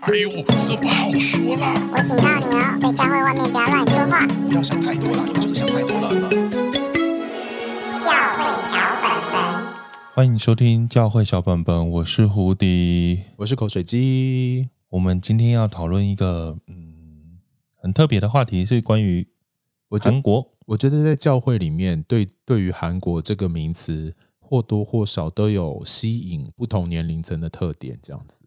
哎呦，这不好说啦！我警告你哦，在教会外面不要乱说话。不要想太多了，你就是想太多了。教会小本本，欢迎收听教会小本本，我是胡迪，我是口水鸡。我们今天要讨论一个嗯很特别的话题，是关于韩国我。我觉得在教会里面，对对于韩国这个名词，或多或少都有吸引不同年龄层的特点，这样子。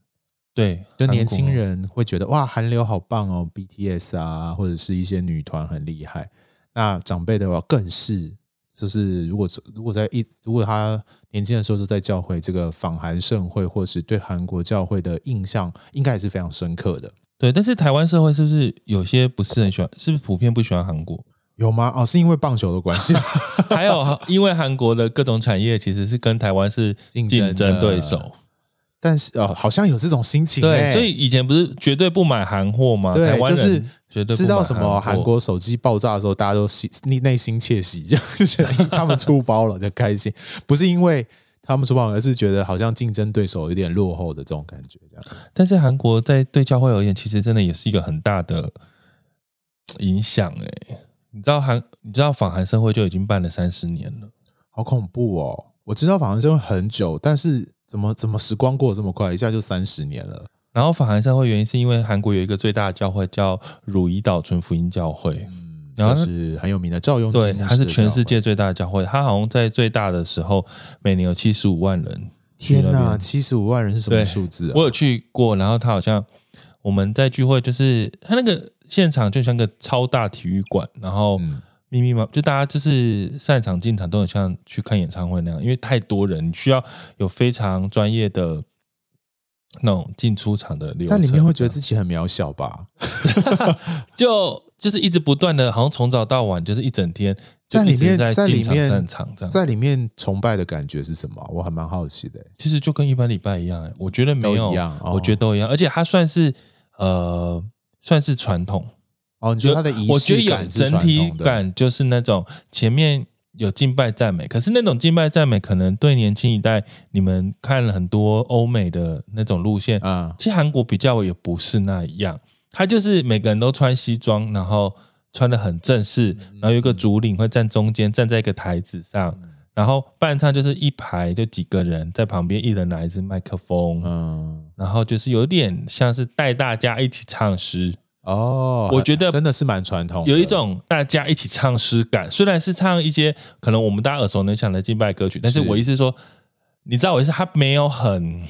对，就年轻人会觉得哇，韩流好棒哦，BTS 啊，或者是一些女团很厉害。那长辈的话更是，就是如果如果在一如果他年轻的时候都在教会这个访韩盛会，或是对韩国教会的印象，应该也是非常深刻的。对，但是台湾社会是不是有些不是很喜欢？是不是普遍不喜欢韩国？有吗？哦，是因为棒球的关系，还有因为韩国的各种产业其实是跟台湾是竞争对手。但是哦，好像有这种心情。对，所以以前不是绝对不买韩货吗？对，台湾人绝对知道什么 韩国手机爆炸的时候，大家都心内内心窃喜，就是他们出包了，就开心。不是因为他们出包，而是觉得好像竞争对手有点落后的这种感觉。这样。但是韩国在对教会而言，其实真的也是一个很大的影响。哎，你知道韩，你知道访韩盛会就已经办了三十年了，好恐怖哦！我知道访韩盛会很久，但是。怎么怎么时光过得这么快，一下就三十年了。然后访韩盛会原因是因为韩国有一个最大的教会叫汝矣岛纯福音教会，嗯，然后是很有名的赵雍，对，它是全世界最大的教会，它好像在最大的时候每年有七十五万人。天哪，七十五万人是什么数字啊？我有去过，然后他好像我们在聚会，就是他那个现场就像个超大体育馆，然后。嗯密密麻麻，就大家就是散场进场都很像去看演唱会那样，因为太多人，你需要有非常专业的那种进出场的流程。在里面会觉得自己很渺小吧？就就是一直不断的，好像从早到晚就是一整天在里面，在里面散场这样。在里面崇拜的感觉是什么？我还蛮好奇的。其实就跟一般礼拜一样，我觉得没有一样，我觉得都一样，而且它算是呃算是传统。哦，你觉得他的仪式感，我觉得有整体感，就是那种前面有敬拜赞美，可是那种敬拜赞美可能对年轻一代，你们看了很多欧美的那种路线啊，其实韩国比较也不是那样，他就是每个人都穿西装，然后穿的很正式，然后有一个主领会站中间，站在一个台子上，然后伴唱就是一排就几个人在旁边，一人拿一支麦克风，嗯，然后就是有点像是带大家一起唱诗。哦，我觉得真的是蛮传统，有一种大家一起唱诗感。虽然是唱一些可能我们大家耳熟能详的敬拜歌曲，但是我意思说，你知道我意思，它没有很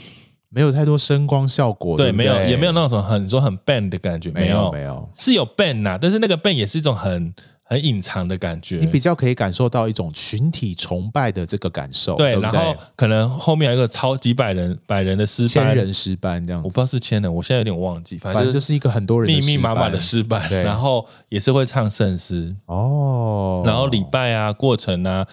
没有太多声光效果，对，没有也没有那种很说很 band 的感觉，没有没有是有 band 呐、啊，但是那个 band 也是一种很。很隐藏的感觉，你比较可以感受到一种群体崇拜的这个感受。对，对对，然后可能后面有一个超几百人、百人的失败，千人失败这样子，我不知道是千人，我现在有点忘记。反正就是，一个很多人密密麻麻的失败，然后也是会唱圣诗。哦，然后礼拜啊、过程啊，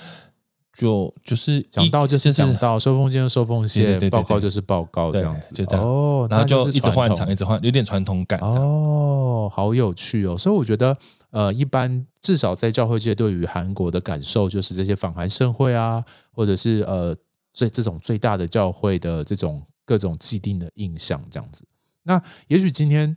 就就是讲到就是讲到，收奉献就收奉献，报告就是报告这样子，就这样。哦，然后就一直换场，一直换，有点传统感。哦，好有趣哦，所以我觉得。呃，一般至少在教会界，对于韩国的感受就是这些访韩盛会啊，或者是呃最这种最大的教会的这种各种既定的印象这样子。那也许今天，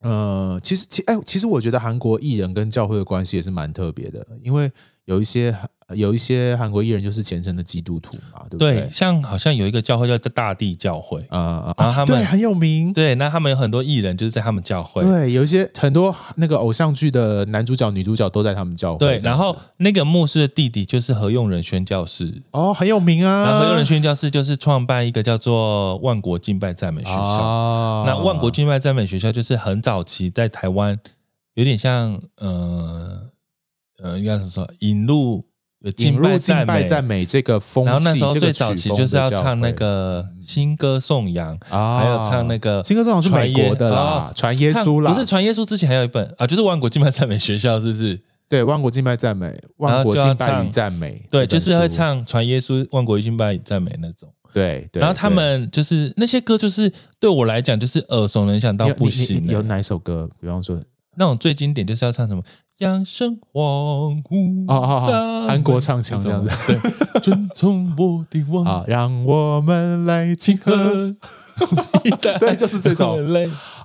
呃，其实其哎，其实我觉得韩国艺人跟教会的关系也是蛮特别的，因为有一些。有一些韩国艺人就是虔诚的基督徒嘛，对不对？对，像好像有一个教会叫大地教会啊啊，然后他们对很有名。对，那他们有很多艺人就是在他们教会。对，有一些很多那个偶像剧的男主角、女主角都在他们教会。对，然后那个牧师的弟弟就是何用仁宣教士哦，很有名啊。然后何用仁宣教士就是创办一个叫做万国敬拜赞美学校。哦、那万国敬拜赞美学校就是很早期在台湾，有点像呃呃，应该怎么说引入。引入敬拜赞美这个风气，然后那时候最早期就是要唱那个新歌颂扬，还有唱那个新歌颂扬是美国的啦，传耶稣啦，不是传耶稣之前还有一本啊，就是万国敬拜赞美学校，是不是？对，万国敬拜赞美，万国敬拜与赞美，对，就是会唱传耶稣，万国敬拜与赞美那种。对，对然后他们就是那些歌，就是对我来讲就是耳熟能详到不行。有哪一首歌？比方说。那种最经典就是要唱什么“阳生黄乌”哦哦哦，韩国唱腔这样子。对，遵从我的王啊，让我们来庆贺。对，就是这种。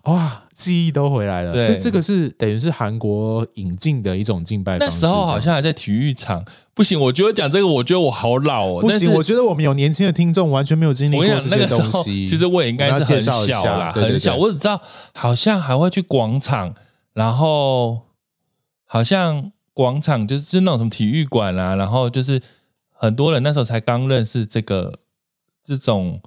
哇，记忆都回来了。所以这个是等于是韩国引进的一种敬拜方式。那时候好像还在体育场。不行，我觉得讲这个，我觉得我好老哦。不行，我觉得我们有年轻的听众，完全没有经历过这些东西。其实我也应该是很小啦，很小。我只知道好像还会去广场，然后好像广场就是那种什么体育馆啊，然后就是很多人那时候才刚认识这个这种。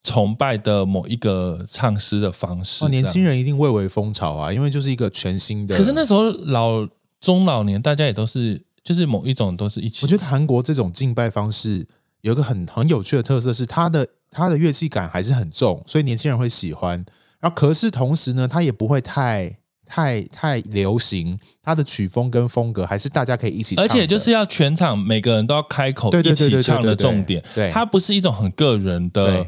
崇拜的某一个唱诗的方式，哦，年轻人一定蔚为风潮啊，因为就是一个全新的。可是那时候老中老年大家也都是，就是某一种都是一起。我觉得韩国这种敬拜方式有一个很很有趣的特色，是它的它的乐器感还是很重，所以年轻人会喜欢。然后可是同时呢，它也不会太太太流行，它的曲风跟风格还是大家可以一起唱。而且就是要全场每个人都要开口一起唱的重点，对，它不是一种很个人的。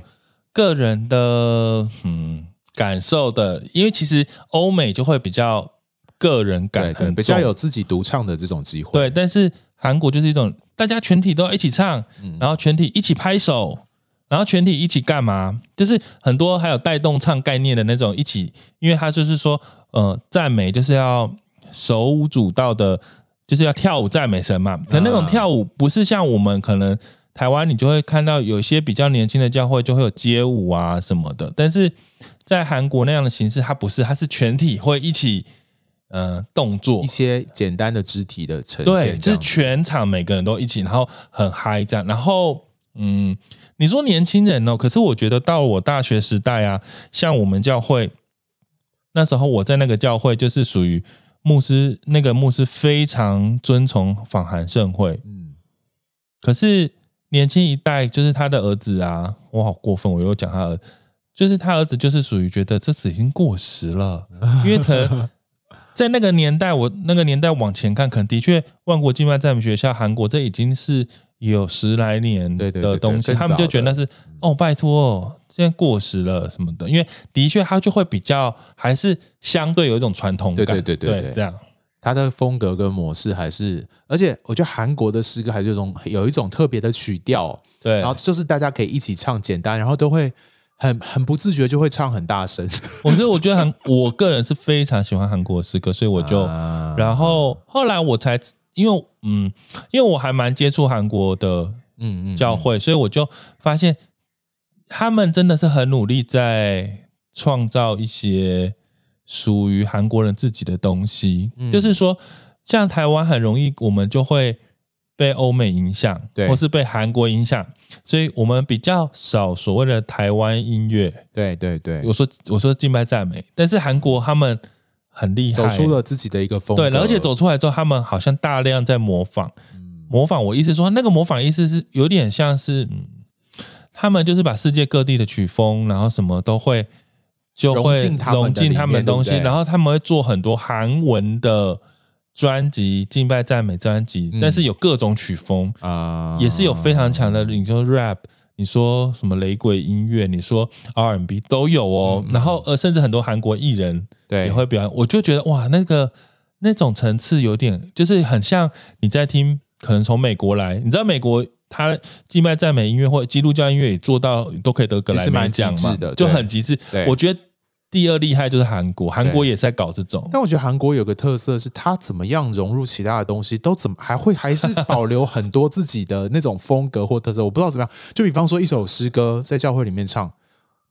个人的嗯感受的，因为其实欧美就会比较个人感对对，比较有自己独唱的这种机会。对，但是韩国就是一种大家全体都要一起唱，嗯、然后全体一起拍手，然后全体一起干嘛？就是很多还有带动唱概念的那种一起，因为他就是说，呃，赞美就是要手舞足蹈的，就是要跳舞赞美神嘛。可那种跳舞不是像我们可能。台湾你就会看到有些比较年轻的教会就会有街舞啊什么的，但是在韩国那样的形式，它不是，它是全体会一起，呃，动作一些简单的肢体的呈现，对，就是全场每个人都一起，然后很嗨这样。然后，嗯，你说年轻人哦，可是我觉得到我大学时代啊，像我们教会那时候，我在那个教会就是属于牧师，那个牧师非常遵从访韩盛会，嗯，可是。年轻一代就是他的儿子啊，我好过分，我又讲他就是他儿子就是属于觉得这次已经过时了，因为可能在那个年代，我那个年代往前看，可能的确万国敬拜赞美学校韩国这已经是有十来年的东西，他们就觉得那是哦，拜托，现在过时了什么的，因为的确他就会比较还是相对有一种传统感，对对对这样。他的风格跟模式还是，而且我觉得韩国的诗歌还是有种有一种特别的曲调，对，然后就是大家可以一起唱，简单，然后都会很很不自觉就会唱很大声。我觉得，我觉得韩，我个人是非常喜欢韩国诗歌，所以我就，啊、然后后来我才，因为嗯，因为我还蛮接触韩国的嗯嗯教会，所以我就发现他们真的是很努力在创造一些。属于韩国人自己的东西，嗯、就是说，像台湾很容易，我们就会被欧美影响，对，或是被韩国影响，所以我们比较少所谓的台湾音乐。对对对，我说我说敬拜赞美，但是韩国他们很厉害，走出了自己的一个风格，对，而且走出来之后，他们好像大量在模仿，嗯、模仿。我意思说，那个模仿意思是有点像是，嗯，他们就是把世界各地的曲风，然后什么都会。就会融进他们的东西，然后他们会做很多韩文的专辑、敬拜赞美专辑，但是有各种曲风啊，也是有非常强的。你说 rap，你说什么雷鬼音乐，你说 R&B 都有哦。然后呃，甚至很多韩国艺人也会表演。我就觉得哇，那个那种层次有点，就是很像你在听，可能从美国来，你知道美国他寄卖赞美音乐或基督教音乐也做到都可以得格莱美奖嘛，就很极致。我觉得。第二厉害就是韩国，韩国也在搞这种。但我觉得韩国有个特色是，它怎么样融入其他的东西，都怎么还会 还是保留很多自己的那种风格或特色。我不知道怎么样，就比方说一首诗歌在教会里面唱。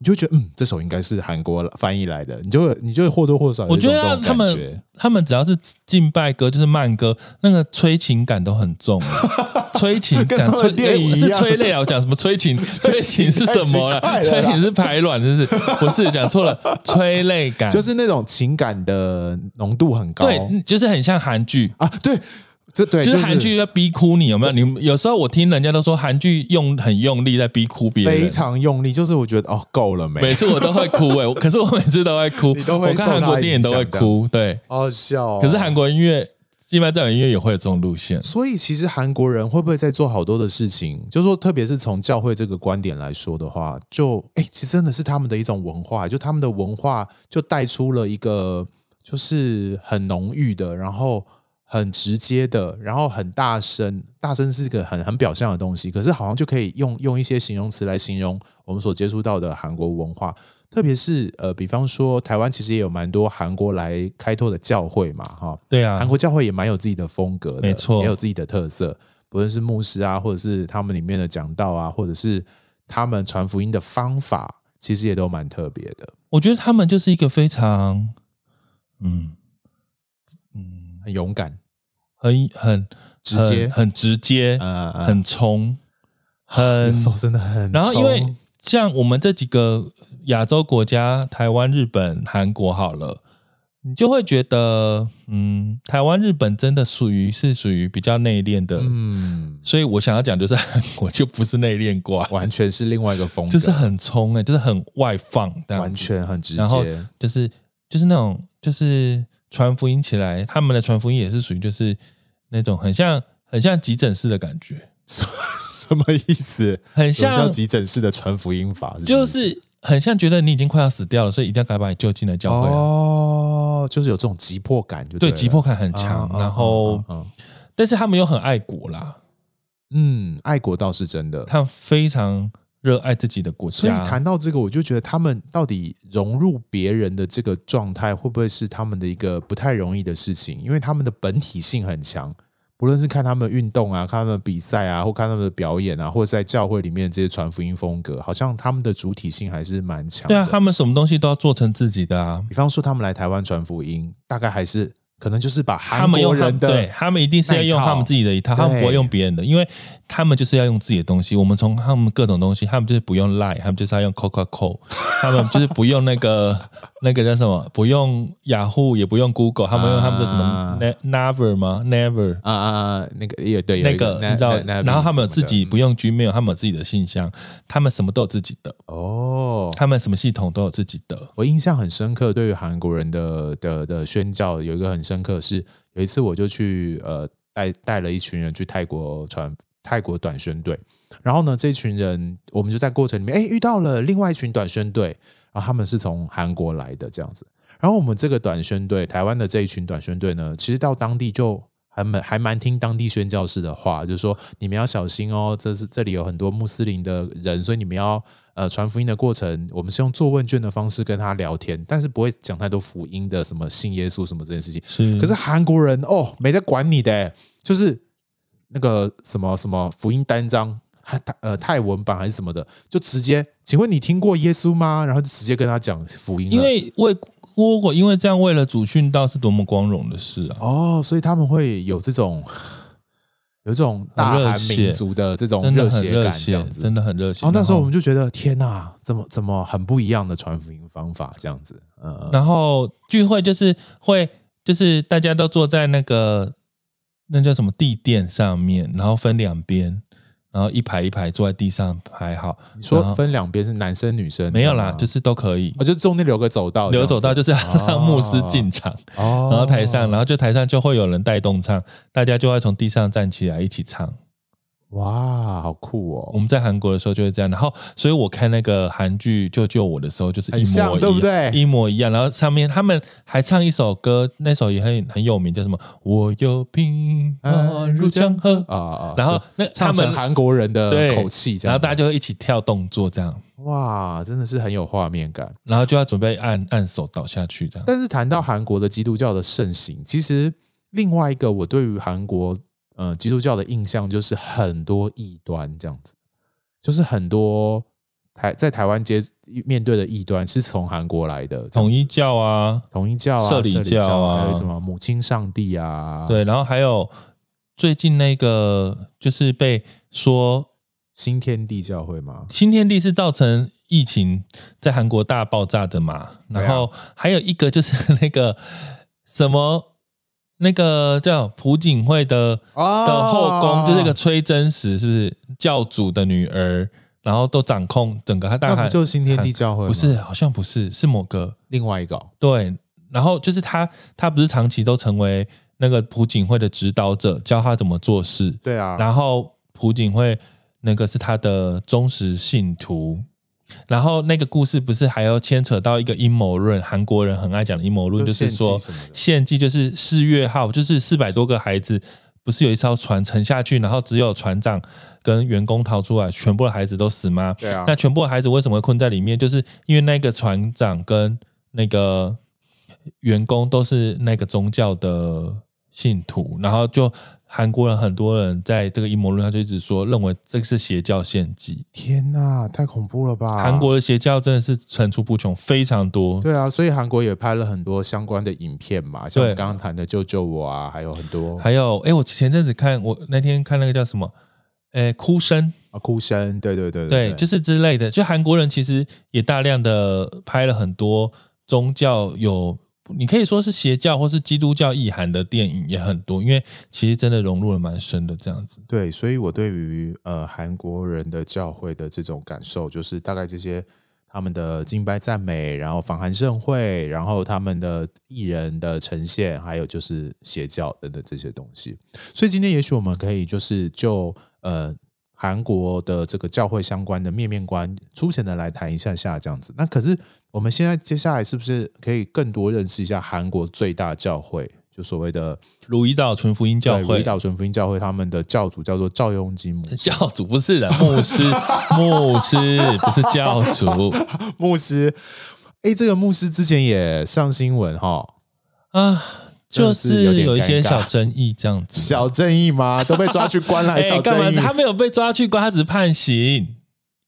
你就觉得嗯，这首应该是韩国翻译来的，你就会你就会或多或少有这种感觉。我觉得他们他们只要是敬拜歌，就是慢歌，那个催情感都很重，催情讲催电影是催泪啊！我讲什么催情？催情是什么了？催情是排卵，真是不是讲错了？催泪感就是那种情感的浓度很高，对，就是很像韩剧啊，对。这对就是韩剧要逼哭你，有没有？你有时候我听人家都说韩剧用很用力在逼哭别人，非常用力。就是我觉得哦，够了没？每次我都会哭哎，可是我每次都会哭。都会我看韩国电影都会哭，对，好好笑哦。可是韩国音乐，一般这种音乐也会有这种路线。所以其实韩国人会不会在做好多的事情？就是说，特别是从教会这个观点来说的话，就哎，其实真的是他们的一种文化，就他们的文化就带出了一个。就是很浓郁的，然后很直接的，然后很大声。大声是一个很很表象的东西，可是好像就可以用用一些形容词来形容我们所接触到的韩国文化。特别是呃，比方说台湾其实也有蛮多韩国来开拓的教会嘛，哈，对啊，韩国教会也蛮有自己的风格的，没错，也有自己的特色，不论是牧师啊，或者是他们里面的讲道啊，或者是他们传福音的方法，其实也都蛮特别的。我觉得他们就是一个非常，嗯嗯，很勇敢，很很直接，很，很直接，嗯嗯、很冲，很手真的很，然后因为。像我们这几个亚洲国家，台湾、日本、韩国，好了，你就会觉得，嗯，台湾、日本真的属于是属于比较内敛的，嗯，所以我想要讲就是韩国就不是内敛过，完全是另外一个风格，就是很冲哎、欸，就是很外放，完全很直接，然后就是就是那种就是传福音起来，他们的传福音也是属于就是那种很像很像急诊室的感觉。什么意思？很像叫急诊室的传福音法，就是很像觉得你已经快要死掉了，所以一定要赶快把你救进来教会。哦，就是有这种急迫感就对，对，急迫感很强。啊、然后、啊啊啊，但是他们又很爱国啦。嗯，爱国倒是真的，他们非常热爱自己的国家。所以谈到这个，我就觉得他们到底融入别人的这个状态，会不会是他们的一个不太容易的事情？因为他们的本体性很强。不论是看他们运动啊，看他们比赛啊，或看他们的表演啊，或者在教会里面这些传福音风格，好像他们的主体性还是蛮强。对啊，他们什么东西都要做成自己的啊。比方说，他们来台湾传福音，大概还是。可能就是把韩国人的，对，他们一定是要用他们自己的一套，他们不会用别人的，因为他们就是要用自己的东西。我们从他们各种东西，他们就是不用 Line，他们就是要用 Coca Cola，他们就是不用那个那个叫什么，不用雅虎，也不用 Google，他们用他们的什么 Never 吗？Never。啊啊，那个也对，那个你知道，然后他们有自己不用 Gmail，他们有自己的信箱，他们什么都有自己的。哦，他们什么系统都有自己的。我印象很深刻，对于韩国人的的的宣教有一个很。深刻是有一次，我就去呃带带了一群人去泰国传泰国短宣队，然后呢，这群人我们就在过程里面哎遇到了另外一群短宣队，然后他们是从韩国来的这样子，然后我们这个短宣队台湾的这一群短宣队呢，其实到当地就。还蛮还蛮听当地宣教士的话，就是说你们要小心哦，这是这里有很多穆斯林的人，所以你们要呃传福音的过程，我们是用做问卷的方式跟他聊天，但是不会讲太多福音的什么信耶稣什么这件事情。是，可是韩国人哦，没在管你的，就是那个什么什么福音单张，还呃泰文版还是什么的，就直接，请问你听过耶稣吗？然后就直接跟他讲福音，因为为。如果因为这样为了主训道是多么光荣的事啊！哦，所以他们会有这种有这种大韩民族的这种热血感，这样子真的很热血。哦，那时候我们就觉得天哪，怎么怎么很不一样的传福音方法这样子。嗯，然后聚会就是会就是大家都坐在那个那叫什么地垫上面，然后分两边。然后一排一排坐在地上排好。你说分两边是男生女生？没有啦，就是都可以。我、哦、就中间留个走道，留走道就是让 牧师进场。哦，然后台上，然后就台上就会有人带动唱，大家就会从地上站起来一起唱。哇，好酷哦！我们在韩国的时候就会这样，然后，所以我看那个韩剧《救救我》的时候，就是一模一样，对不对？一模一样。然后上面他们还唱一首歌，那首也很很有名，叫什么？我有平安如江河啊啊！然后那唱成韩国人的口气，然后大家就会一起跳动作，这样。哇，真的是很有画面感。然后就要准备按按手倒下去，这样。但是谈到韩国的基督教的盛行，其实另外一个我对于韩国。嗯，基督教的印象就是很多异端这样子，就是很多台在台湾接面对的异端是从韩国来的，统一教啊，统一教啊，社里教啊，还有什么母亲上帝啊，对，然后还有最近那个就是被说新天地教会吗？新天地是造成疫情在韩国大爆炸的嘛，然后还有一个就是那个什么。那个叫朴槿惠的的后宫，就是一个崔真实，是不是教主的女儿？然后都掌控整个他大汉，那不就是新天地教会？不是，好像不是，是某个另外一个。对，然后就是他，他不是长期都成为那个朴槿惠的指导者，教他怎么做事。对啊。然后朴槿惠那个是他的忠实信徒，然后那个故事不是还要牵扯到一个阴谋论？韩国人很爱讲的阴谋论，就是说献祭就是四月号，就是四百多个孩子，不是有一艘船沉下去，然后只有船长跟员工逃出来，全部的孩子都死吗？对啊。那全部的孩子为什么会困在里面？就是因为那个船长跟那个员工都是那个宗教的信徒，然后就。韩国人很多人在这个阴谋论，上就一直说，认为这个是邪教献祭。天哪，太恐怖了吧！韩国的邪教真的是层出不穷，非常多。对啊，所以韩国也拍了很多相关的影片嘛，像我刚刚谈的《救救我》啊，还有很多。还有，哎，我前阵子看，我那天看那个叫什么？哎，哭声啊，哭声，对对对对，对，就是之类的。就韩国人其实也大量的拍了很多宗教有。你可以说是邪教或是基督教意涵的电影也很多，因为其实真的融入了蛮深的这样子。对，所以我对于呃韩国人的教会的这种感受，就是大概这些他们的敬拜赞美，然后访韩盛会，然后他们的艺人的呈现，还有就是邪教等等这些东西。所以今天也许我们可以就是就呃韩国的这个教会相关的面面观，粗浅的来谈一下下这样子。那可是。我们现在接下来是不是可以更多认识一下韩国最大教会，就所谓的鲁伊岛纯福音教会？鲁伊岛纯福音教会，他们的教主叫做赵雍基牧师。教主不是的，牧师，牧师不是教主，牧师。哎，这个牧师之前也上新闻哈啊，就是有一些小争议这样子。小争议吗？都被抓去关了？小争议？他没有被抓去关，他只是判刑。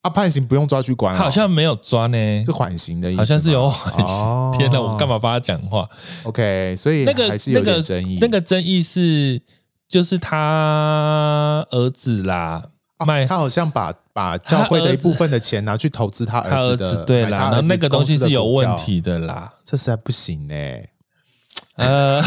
啊，判刑不用抓去关，好像没有抓呢，是缓刑的意思，好像是有缓刑。哦、天哪，我干嘛帮他讲话？OK，所以那个还是有点争议。那个争议是，就是他儿子啦，卖、啊、他好像把把教会的一部分的钱拿去投资他儿子的，儿子对啦，然后那个东西是有问题的啦，这实在不行呢。呃，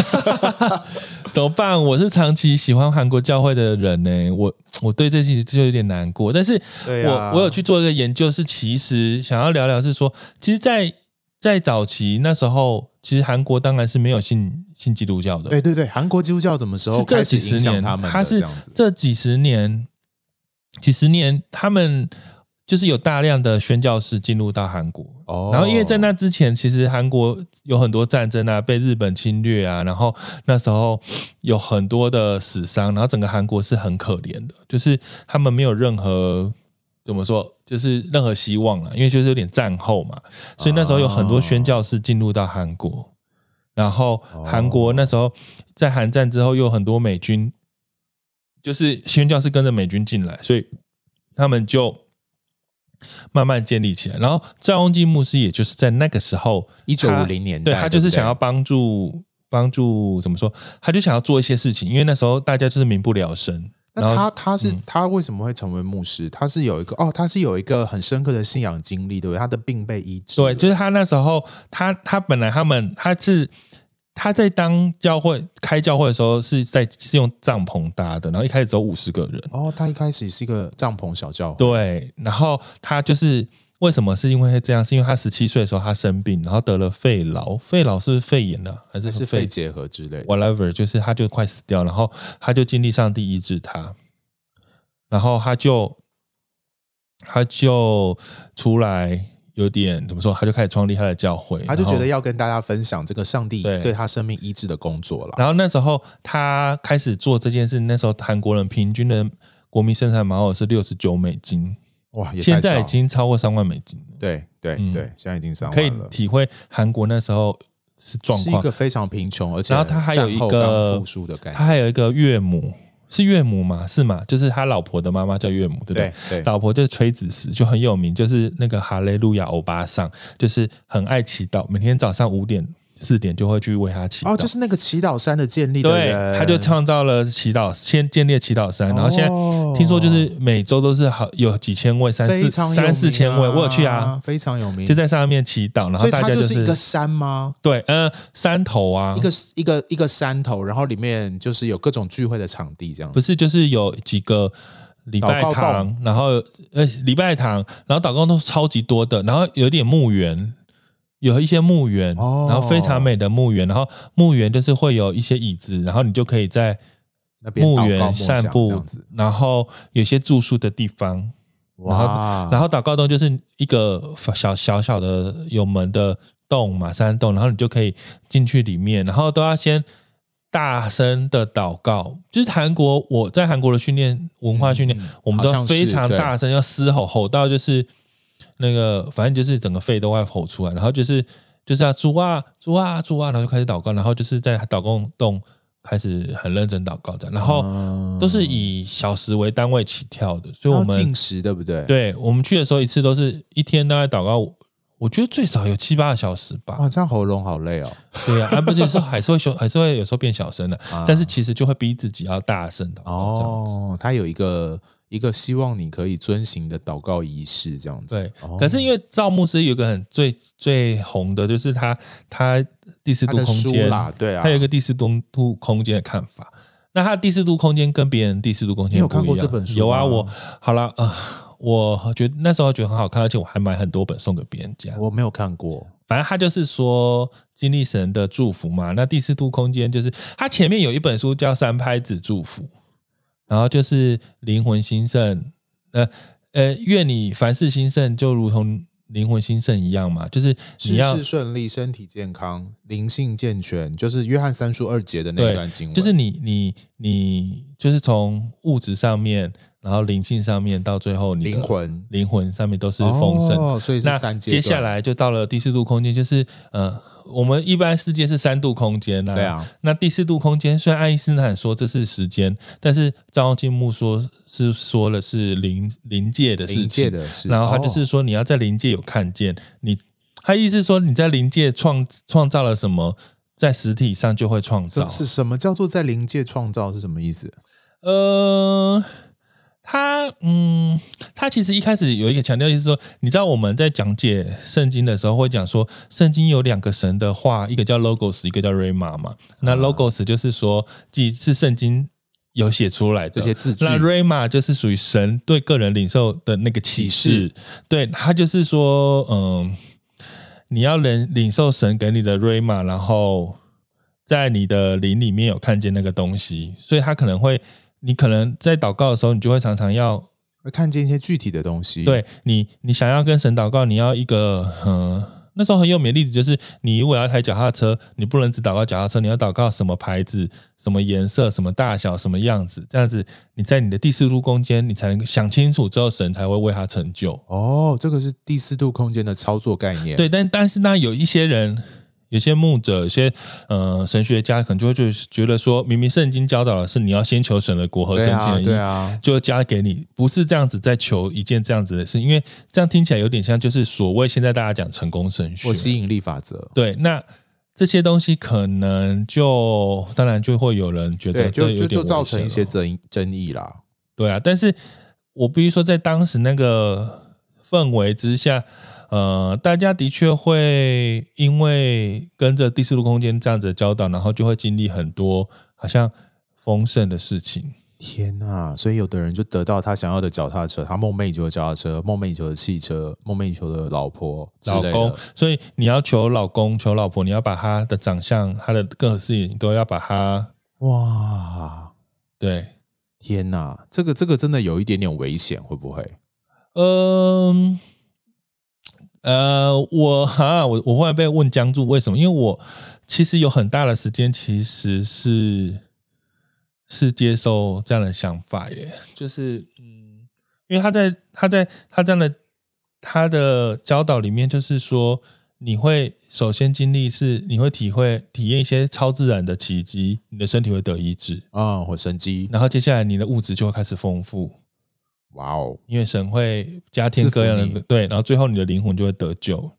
怎么办？我是长期喜欢韩国教会的人呢，我我对这些就有点难过。但是我，我、啊、我有去做一个研究，是其实想要聊聊，是说，其实在，在在早期那时候，其实韩国当然是没有信信基督教的。对对对，韩国基督教什么时候开始影响他们？他是这几十年，几十年他们。就是有大量的宣教士进入到韩国，哦，然后因为在那之前，其实韩国有很多战争啊，被日本侵略啊，然后那时候有很多的死伤，然后整个韩国是很可怜的，就是他们没有任何怎么说，就是任何希望了，因为就是有点战后嘛，所以那时候有很多宣教士进入到韩国，然后韩国那时候在韩战之后又有很多美军，就是宣教士跟着美军进来，所以他们就。慢慢建立起来，然后赵雍基牧师也就是在那个时候，一九五零年代，对，他就是想要帮助帮助怎么说，他就想要做一些事情，因为那时候大家就是民不聊生。那他他是、嗯、他为什么会成为牧师？他是有一个哦，他是有一个很深刻的信仰经历，对不对？他的病被医治，对，就是他那时候他他本来他们他是。他在当教会开教会的时候，是在是用帐篷搭的，然后一开始只有五十个人。哦，他一开始是一个帐篷小教会。对，然后他就是为什么是因为这样？是因为他十七岁的时候他生病，然后得了肺痨，肺痨是不是肺炎呢、啊？还是是肺结核之类的？Whatever，就是他就快死掉，然后他就经历上帝医治他，然后他就他就出来。有点怎么说，他就开始创立他的教会，他就觉得要跟大家分享这个上帝对他生命医治的工作了。然后那时候他开始做这件事，那时候韩国人平均的国民生产毛额是六十九美金，哇，现在已经超过三万美金了。对对对，现在已经三万可以体会韩国那时候是状况，是一个非常贫穷，而且然后他还有一个复苏的概念，他还有一个岳母。是岳母吗？是吗？就是他老婆的妈妈叫岳母，对不对？对，对，老婆就是崔子石，就很有名，就是那个哈雷路亚欧巴桑，就是很爱祈祷，每天早上五点。四点就会去为他祈祷。哦，就是那个祈祷山的建立的对，他就创造了祈祷，先建立祈祷山，然后现在听说就是每周都是好有几千位，三四、啊、三四千位，我有去啊，非常有名，就在上面祈祷，然后大家就是一个山吗？对，呃，山头啊，一个一个一个山头，然后里面就是有各种聚会的场地，这样不是就是有几个礼拜堂，然后呃礼拜堂，然后祷告都超级多的，然后有点墓园。有一些墓园，然后非常美的墓园，然后墓园就是会有一些椅子，然后你就可以在墓园散步，然后有些住宿的地方，然后然后祷告洞就是一个小小小的有门的洞嘛，山洞，然后你就可以进去里面，然后都要先大声的祷告。就是韩国，我在韩国的训练文化训练，嗯、我们都非常大声，要嘶吼吼到就是那个，反正就是整个肺都会吼出来，然后就是就是啊主啊主啊主啊，然后就开始祷告，然后就是在祷告洞。开始很认真祷告这样，然后都是以小时为单位起跳的，所以我们进食对不对？对，我们去的时候一次都是一天大概祷告，我觉得最少有七八个小时吧。哇，这样喉咙好累哦。对啊、啊，而且有时候还是会小，还是会有时候变小声的，啊、但是其实就会逼自己要大声祷告。哦，他有一个。一个希望你可以遵行的祷告仪式，这样子。对，可是因为赵牧师有一个很最最红的，就是他他第四度空间，对啊，他有一个第四度空间的看法。那他第四度空间跟别人第四度空间，你有看过这本书？有啊，我好了啊、呃，我觉得那时候觉得很好看，而且我还买很多本送给别人家。我没有看过，反正他就是说经历神的祝福嘛。那第四度空间就是他前面有一本书叫《三拍子祝福》。然后就是灵魂兴盛，呃呃，愿你凡事兴盛，就如同灵魂兴盛一样嘛。就是你要事事顺利，身体健康，灵性健全，就是约翰三书二节的那段经文。就是你你你，就是从物质上面，然后灵性上面，到最后你灵魂灵魂上面都是丰盛。哦，所以是三阶。接下来就到了第四度空间，就是呃。我们一般世界是三度空间啊，对啊。那第四度空间，虽然爱因斯坦说这是时间，但是张静木说是说了是灵灵界的事情，然后他就是说你要在灵界有看见你，他意思说你在灵界创创造了什么，在实体上就会创造。是什么叫做在灵界创造是什么意思？呃。他嗯，他其实一开始有一个强调，就是说，你知道我们在讲解圣经的时候会讲说，圣经有两个神的话，一个叫 logos，一个叫 rhema 嘛。那 logos 就是说，既是圣经有写出来的这些字句，那 rhema 就是属于神对个人领受的那个启示。对，他就是说，嗯，你要领领受神给你的 rhema，然后在你的灵里面有看见那个东西，所以他可能会。你可能在祷告的时候，你就会常常要会看见一些具体的东西。对你，你想要跟神祷告，你要一个嗯，那时候很有名的例子就是，你如果要台脚踏车，你不能只祷告脚踏车，你要祷告什么牌子、什么颜色、什么大小、什么样子，这样子你在你的第四度空间，你才能想清楚之后，神才会为他成就。哦，这个是第四度空间的操作概念。对，但但是呢，有一些人。有些牧者，有些呃神学家，可能就会就觉得说，明明圣经教导的是你要先求神的国和圣经的义，对啊，就加给你，不是这样子在求一件这样子的事，因为这样听起来有点像就是所谓现在大家讲成功神学或吸引力法则。对，那这些东西可能就当然就会有人觉得就就就造成一些争争议啦。对啊，但是我必须说，在当时那个氛围之下。呃，大家的确会因为跟着第四度空间这样子的教导，然后就会经历很多好像丰盛的事情。天呐！所以有的人就得到他想要的脚踏车，他梦寐以求的脚踏车，梦寐以求的汽车，梦寐以求的老婆、老公。所以你要求老公、求老婆，你要把他的长相、他的个性，你都要把他哇！对，天呐，这个这个真的有一点点危险，会不会？嗯。呃，我哈，我我后来被问僵住，为什么？因为我其实有很大的时间，其实是是接受这样的想法耶，就是嗯，因为他在他在他这样的他的教导里面，就是说你会首先经历是你会体会体验一些超自然的奇迹，你的身体会得医治啊，或生机，然后接下来你的物质就会开始丰富。哇哦！因为神会加添各样的对，然后最后你的灵魂就会得救。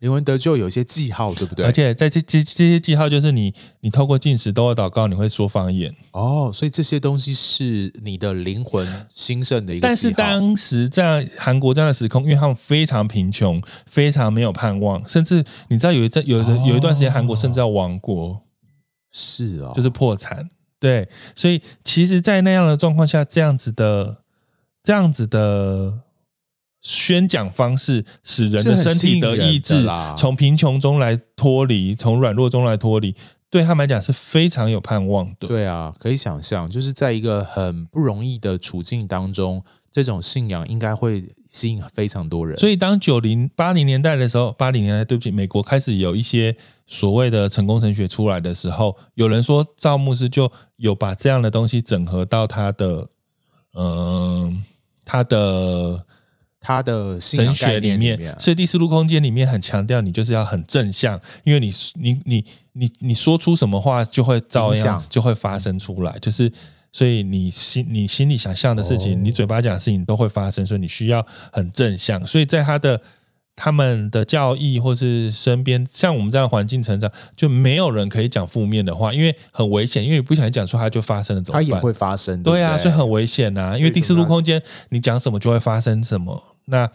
灵魂得救有一些记号，对不对？而且在这这这些记号，就是你你透过进食都会祷告，你会说方言哦。所以这些东西是你的灵魂兴盛的一个。但是当时在韩国这样的时空，因为他们非常贫穷，非常没有盼望，甚至你知道有一阵有的有一段时间，韩国甚至要亡国，是啊，就是破产。对，所以其实，在那样的状况下，这样子的。这样子的宣讲方式，使人的身体得医治，从贫穷中来脱离，从软弱中来脱离，对他们来讲是非常有盼望的。对啊，可以想象，就是在一个很不容易的处境当中，这种信仰应该会吸引非常多人。所以当九零八零年代的时候，八零年代对不起，美国开始有一些所谓的成功神学出来的时候，有人说赵牧师就有把这样的东西整合到他的嗯、呃、他的。他的神学里面，所以第四度空间里面很强调，你就是要很正向，因为你你你你你说出什么话，就会照样就会发生出来，就是所以你心你心里想象的事情，你嘴巴讲的事情都会发生，所以你需要很正向。所以在他的他们的教义或是身边，像我们这样环境成长，就没有人可以讲负面的话，因为很危险，因为你不小心讲出它就发生了，怎么办？它也会发生，对啊，所以很危险呐。因为第四度空间，你讲什么就会发生什么。那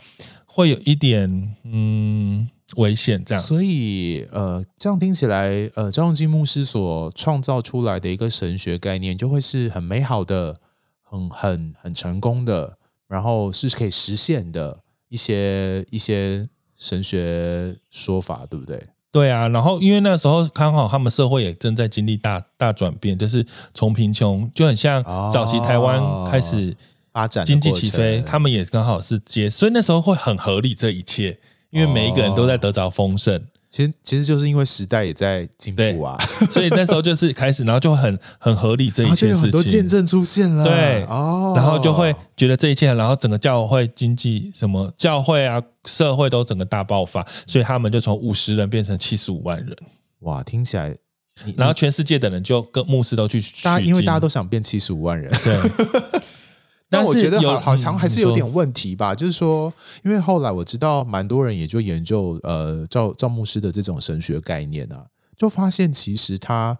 会有一点嗯危险，这样。所以呃，这样听起来，呃，张荣金牧师所创造出来的一个神学概念，就会是很美好的、很很很成功的，然后是可以实现的一些一些神学说法，对不对？对啊。然后因为那时候刚好他们社会也正在经历大大转变，就是从贫穷就很像早期台湾开始。发展经济起飞，他们也刚好是接，所以那时候会很合理这一切，因为每一个人都在得着丰盛。其实其实就是因为时代也在进步啊，所以那时候就是开始，然后就很 很合理这一切事情，很多见证出现了，对哦，然后就会觉得这一切，然后整个教会经济什么教会啊社会都整个大爆发，所以他们就从五十人变成七十五万人，哇，听起来，然后全世界的人就跟牧师都去，大家因为大家都想变七十五万人，对。但我觉得好好像还是有点问题吧，就是说，因为后来我知道蛮多人也就研究呃赵赵牧师的这种神学概念啊，就发现其实他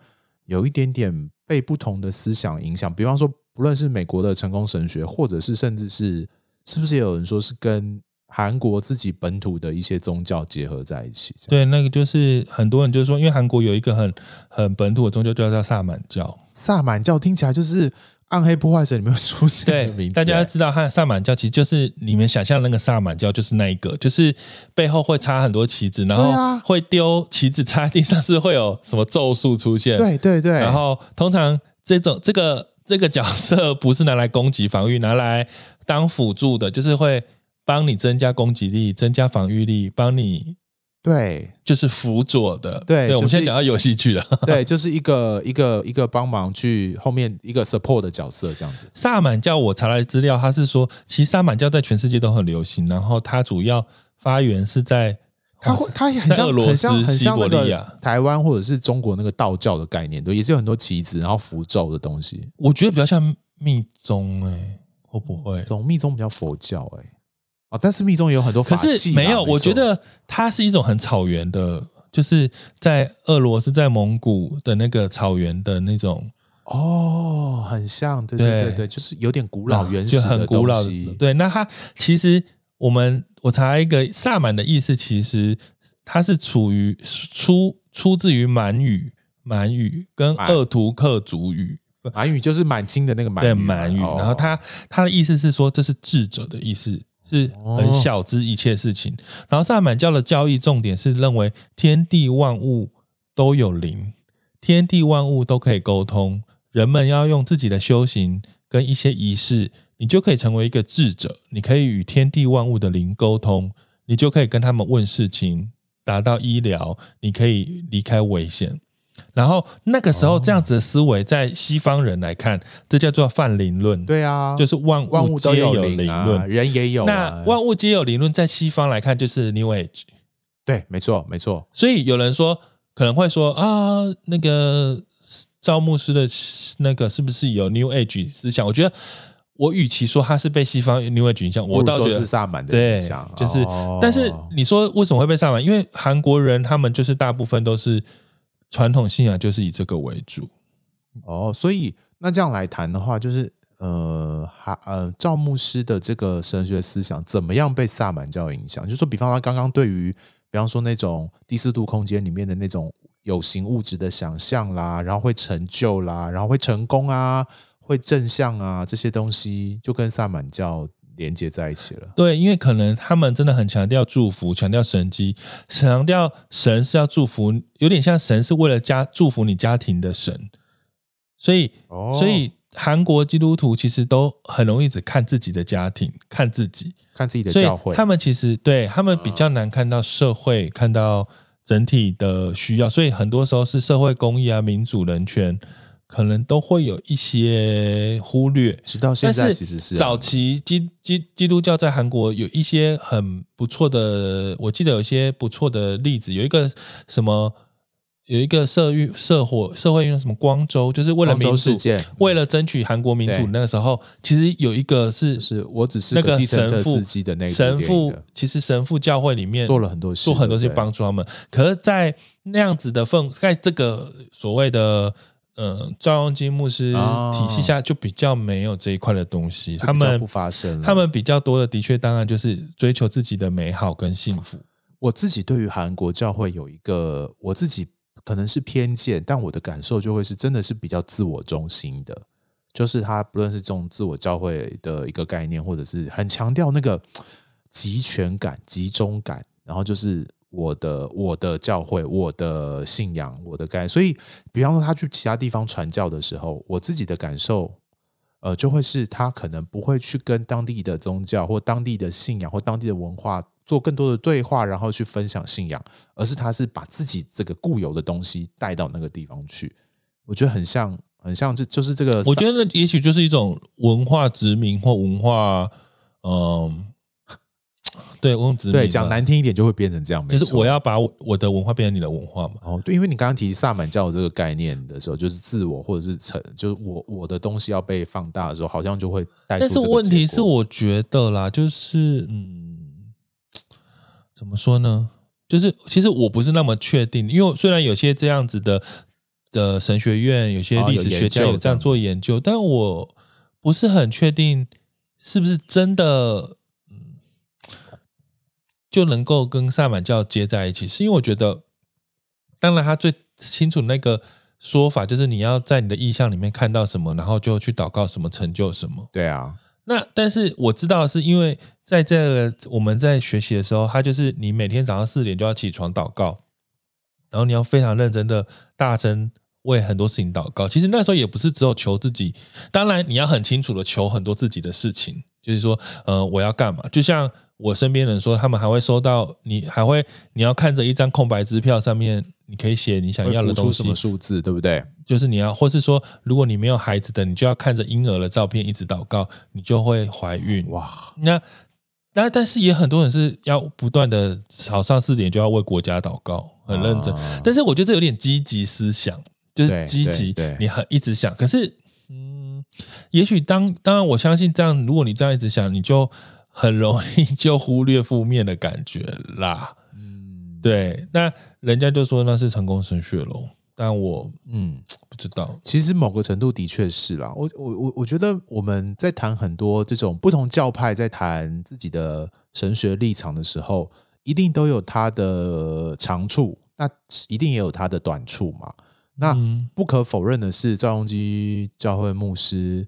有一点点被不同的思想影响，比方说不论是美国的成功神学，或者是甚至是是不是也有人说是跟韩国自己本土的一些宗教结合在一起？对，那个就是很多人就是说，因为韩国有一个很很本土的宗教叫叫萨满教，萨满教听起来就是。暗黑破坏神里面出现的名字，大家知道，他萨满教其实就是你们想象那个萨满教，就是那一个，就是背后会插很多旗子，然后会丢旗子插在地上，是会有什么咒术出现？对对对。然后通常这种这个这个角色不是拿来攻击防御，拿来当辅助的，就是会帮你增加攻击力、增加防御力，帮你。对，就是辅佐的。对，对，我们现在讲到游戏去了。对，就是一个一个一个帮忙去后面一个 support 的角色这样子。萨满教我查来资料，他是说，其实萨满教在全世界都很流行，然后它主要发源是在它会它也很像很像很像那个台湾或者是中国那个道教的概念，对，也是有很多旗子，然后符咒的东西。我觉得比较像密宗哎、欸，会不会？这种密宗比较佛教哎、欸。啊、哦！但是密宗也有很多法器，可是没有。我觉得它是一种很草原的，就是在俄罗斯、在蒙古的那个草原的那种。哦，很像，对对对对，就是有点古老原始。就很古老的。对，那它其实我们我查一个萨满的意思，其实它是处于出出自于满语，满语跟鄂图克族语，满语就是满清的那个满语，对满语。然后它它的意思是说，这是智者的意思。是很小之一切事情，然后萨满教的教义重点是认为天地万物都有灵，天地万物都可以沟通，人们要用自己的修行跟一些仪式，你就可以成为一个智者，你可以与天地万物的灵沟通，你就可以跟他们问事情，达到医疗，你可以离开危险。然后那个时候，这样子的思维，在西方人来看，这叫做泛灵论。对啊，就是万物皆有灵论，人也有。那万物皆有灵论，在西方来看就是 New Age。对，没错，没错。所以有人说，可能会说啊，那个赵牧师的那个是不是有 New Age 思想？我觉得，我与其说他是被西方 New Age 影响，我倒觉得是萨满的影响。就是，但是你说为什么会被萨满？因为韩国人他们就是大部分都是。传统信仰就是以这个为主，哦，所以那这样来谈的话，就是呃，哈呃，赵牧师的这个神学思想怎么样被萨满教影响？就是说，比方他刚刚对于，比方说那种第四度空间里面的那种有形物质的想象啦，然后会成就啦，然后会成功啊，会正向啊，这些东西就跟萨满教。连接在一起了，对，因为可能他们真的很强调祝福，强调神机，强调神是要祝福，有点像神是为了家祝福你家庭的神，所以，哦、所以韩国基督徒其实都很容易只看自己的家庭，看自己，看自己的教会。他们其实对他们比较难看到社会，嗯、看到整体的需要，所以很多时候是社会公益啊、民主、人权，可能都会有一些忽略。直到现在，其实是早期基基基督教在韩国有一些很不错的，我记得有一些不错的例子，有一个什么。有一个社运社火社会运动什么光州，就是为了民主事件，为了争取韩国民主。那个时候，其实有一个是，是我只是那个神父机的那个神父，其实神父教会里面做了很多事，做很多事帮助他们。可是，在那样子的氛，在这个所谓的呃赵永基牧师体系下，就比较没有这一块的东西。他们不发生，他们比较多的，的确，当然就是追求自己的美好跟幸福。我自己对于韩国教会有一个我自己。可能是偏见，但我的感受就会是真的是比较自我中心的，就是他不论是这种自我教会的一个概念，或者是很强调那个集权感、集中感，然后就是我的我的教会、我的信仰、我的概念。所以，比方说他去其他地方传教的时候，我自己的感受，呃，就会是他可能不会去跟当地的宗教或当地的信仰或当地的文化。做更多的对话，然后去分享信仰，而是他是把自己这个固有的东西带到那个地方去。我觉得很像，很像，这就是这个。我觉得也许就是一种文化殖民或文化，嗯，对，我用殖民。对，讲难听一点就会变成这样，就是我要把我的文化变成你的文化嘛。哦，对，因为你刚刚提萨满教这个概念的时候，就是自我或者是成，就是我我的东西要被放大的时候，好像就会带出。但是问题是，我觉得啦，就是嗯。怎么说呢？就是其实我不是那么确定，因为虽然有些这样子的的神学院，有些历史学家有这样做研究，但我不是很确定是不是真的，嗯，就能够跟萨满教接在一起。是因为我觉得，当然他最清楚那个说法，就是你要在你的意象里面看到什么，然后就去祷告什么，成就什么。对啊。那但是我知道是因为在这个我们在学习的时候，他就是你每天早上四点就要起床祷告，然后你要非常认真的大声为很多事情祷告。其实那时候也不是只有求自己，当然你要很清楚的求很多自己的事情，就是说，呃，我要干嘛？就像我身边人说，他们还会收到，你还会你要看着一张空白支票上面。你可以写你想要的东西，什么数字，对不对？就是你要，或是说，如果你没有孩子的，你就要看着婴儿的照片一直祷告，你就会怀孕。哇！那那但是也很多人是要不断的早上四点就要为国家祷告，很认真。啊、但是我觉得这有点积极思想，就是积极，你很一直想。可是，嗯，也许当当然，我相信这样，如果你这样一直想，你就很容易就忽略负面的感觉啦。嗯，对，那。人家就说那是成功神学咯，但我嗯不知道。其实某个程度的确是啦。我我我我觉得我们在谈很多这种不同教派在谈自己的神学立场的时候，一定都有它的长处，那一定也有它的短处嘛。那不可否认的是，赵荣基教会牧师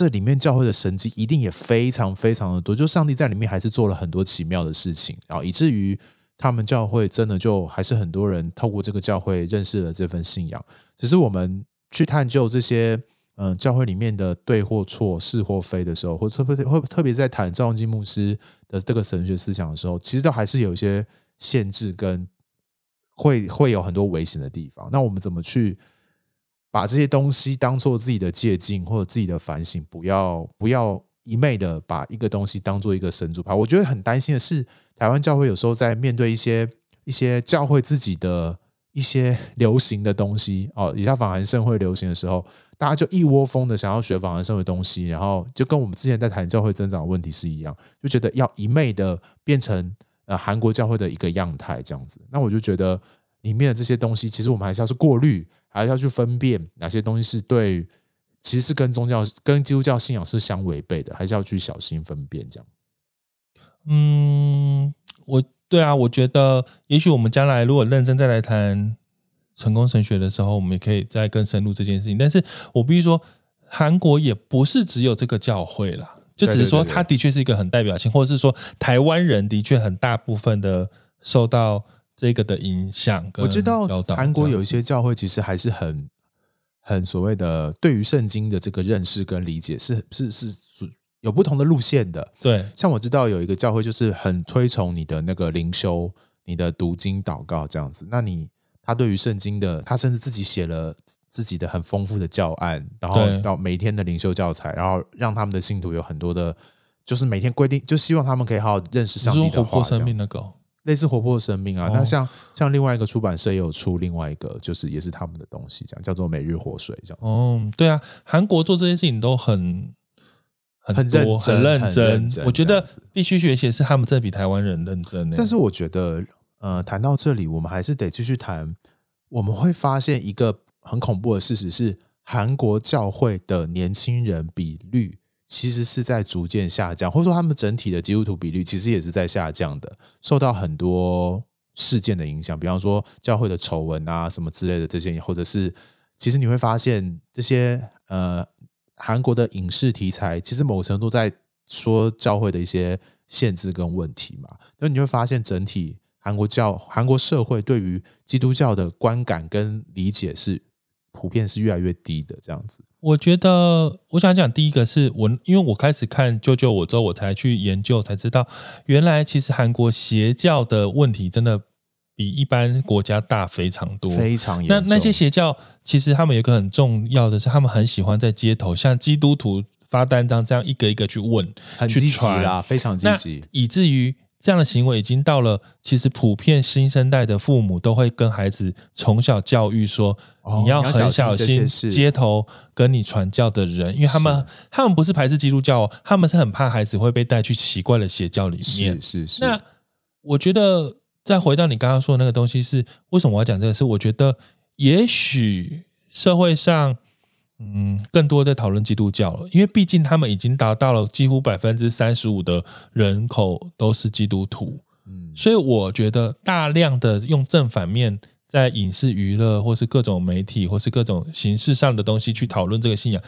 这里面教会的神迹一定也非常非常的多，就上帝在里面还是做了很多奇妙的事情，然后以至于。他们教会真的就还是很多人透过这个教会认识了这份信仰，只是我们去探究这些嗯教会里面的对或错、是或非的时候，或特别会特别在谈赵永基牧师的这个神学思想的时候，其实都还是有一些限制跟会会有很多危险的地方。那我们怎么去把这些东西当做自己的借镜或者自己的反省？不要不要一昧的把一个东西当做一个神主牌。我觉得很担心的是。台湾教会有时候在面对一些一些教会自己的一些 流行的东西哦，以下访韩盛会流行的时候，大家就一窝蜂的想要学访韩盛会东西，然后就跟我们之前在谈教会增长的问题是一样，就觉得要一昧的变成呃韩国教会的一个样态这样子。那我就觉得里面的这些东西，其实我们还是要去过滤，还是要去分辨哪些东西是对，其实是跟宗教跟基督教信仰是相违背的，还是要去小心分辨这样。嗯，我对啊，我觉得也许我们将来如果认真再来谈成功神学的时候，我们也可以再更深入这件事情。但是我必须说，韩国也不是只有这个教会啦，就只是说它的确是一个很代表性，或者是说台湾人的确很大部分的受到这个的影响。我知道韩国有一些教会其实还是很很所谓的对于圣经的这个认识跟理解是是是有不同的路线的。对，像我知道有一个教会就是很推崇你的那个灵修、你的读经、祷告这样子。那你他对于圣经的，他甚至自己写了自己的很丰富的教案，然后到每天的灵修教材，然后让他们的信徒有很多的，就是每天规定，就希望他们可以好好认识上帝的话。类似活泼的生命啊，那、哦、像像另外一个出版社也有出另外一个，就是也是他们的东西，这样叫做每日活水这样子。哦，对啊，韩国做这些事情都很很多很认真，很认真，我觉得必须学习是他们这比台湾人认真。但是我觉得，呃，谈到这里，我们还是得继续谈。我们会发现一个很恐怖的事实是，韩国教会的年轻人比率。其实是在逐渐下降，或者说他们整体的基督徒比率其实也是在下降的，受到很多事件的影响，比方说教会的丑闻啊什么之类的这些，或者是其实你会发现这些呃韩国的影视题材，其实某程度在说教会的一些限制跟问题嘛，那你会发现整体韩国教韩国社会对于基督教的观感跟理解是。普遍是越来越低的这样子。我觉得，我想讲第一个是我，因为我开始看《救救我》之后，我才去研究，才知道原来其实韩国邪教的问题真的比一般国家大非常多，非常严重。那那些邪教其实他们有一个很重要的是，他们很喜欢在街头像基督徒发单张这样一个一个去问，很积极啊，非常积极，以至于。这样的行为已经到了，其实普遍新生代的父母都会跟孩子从小教育说，你要很小心街头跟你传教的人，因为他们他们不是排斥基督教，他们是很怕孩子会被带去奇怪的邪教里面。是是是。那我觉得再回到你刚刚说的那个东西是，为什么我要讲这个？是我觉得也许社会上。嗯，更多在讨论基督教了，因为毕竟他们已经达到了几乎百分之三十五的人口都是基督徒，嗯，所以我觉得大量的用正反面在影视娱乐或是各种媒体或是各种形式上的东西去讨论这个信仰，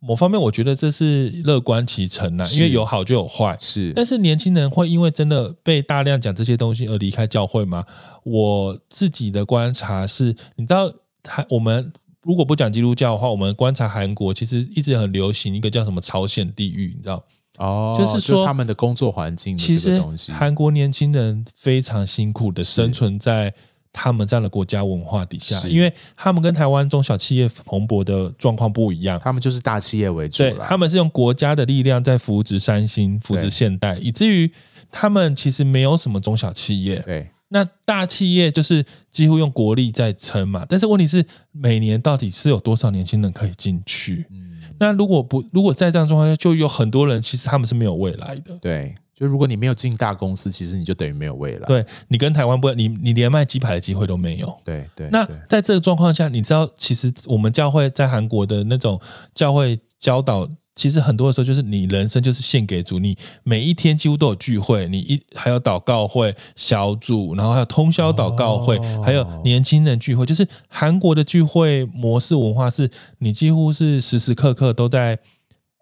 某方面我觉得这是乐观其成呐，因为有好就有坏，是，但是年轻人会因为真的被大量讲这些东西而离开教会吗？我自己的观察是，你知道，他我们。如果不讲基督教的话，我们观察韩国，其实一直很流行一个叫什么“朝鲜地狱”，你知道？哦，就是说就是他们的工作环境。其实韩国年轻人非常辛苦的生存在他们这样的国家文化底下，因为他们跟台湾中小企业蓬勃的状况不一样，他们就是大企业为主，对，他们是用国家的力量在扶植三星、扶植现代，以至于他们其实没有什么中小企业。对。那大企业就是几乎用国力在撑嘛，但是问题是每年到底是有多少年轻人可以进去？嗯，那如果不，如果在这样状况下，就有很多人其实他们是没有未来的。对，就如果你没有进大公司，其实你就等于没有未来。对，你跟台湾不，你你连卖鸡排的机会都没有。对对。那在这个状况下，你知道，其实我们教会在韩国的那种教会教导。其实很多的时候，就是你人生就是献给主，你每一天几乎都有聚会，你一还有祷告会小组，然后还有通宵祷告会，还有年轻人聚会，就是韩国的聚会模式文化，是你几乎是时时刻刻都在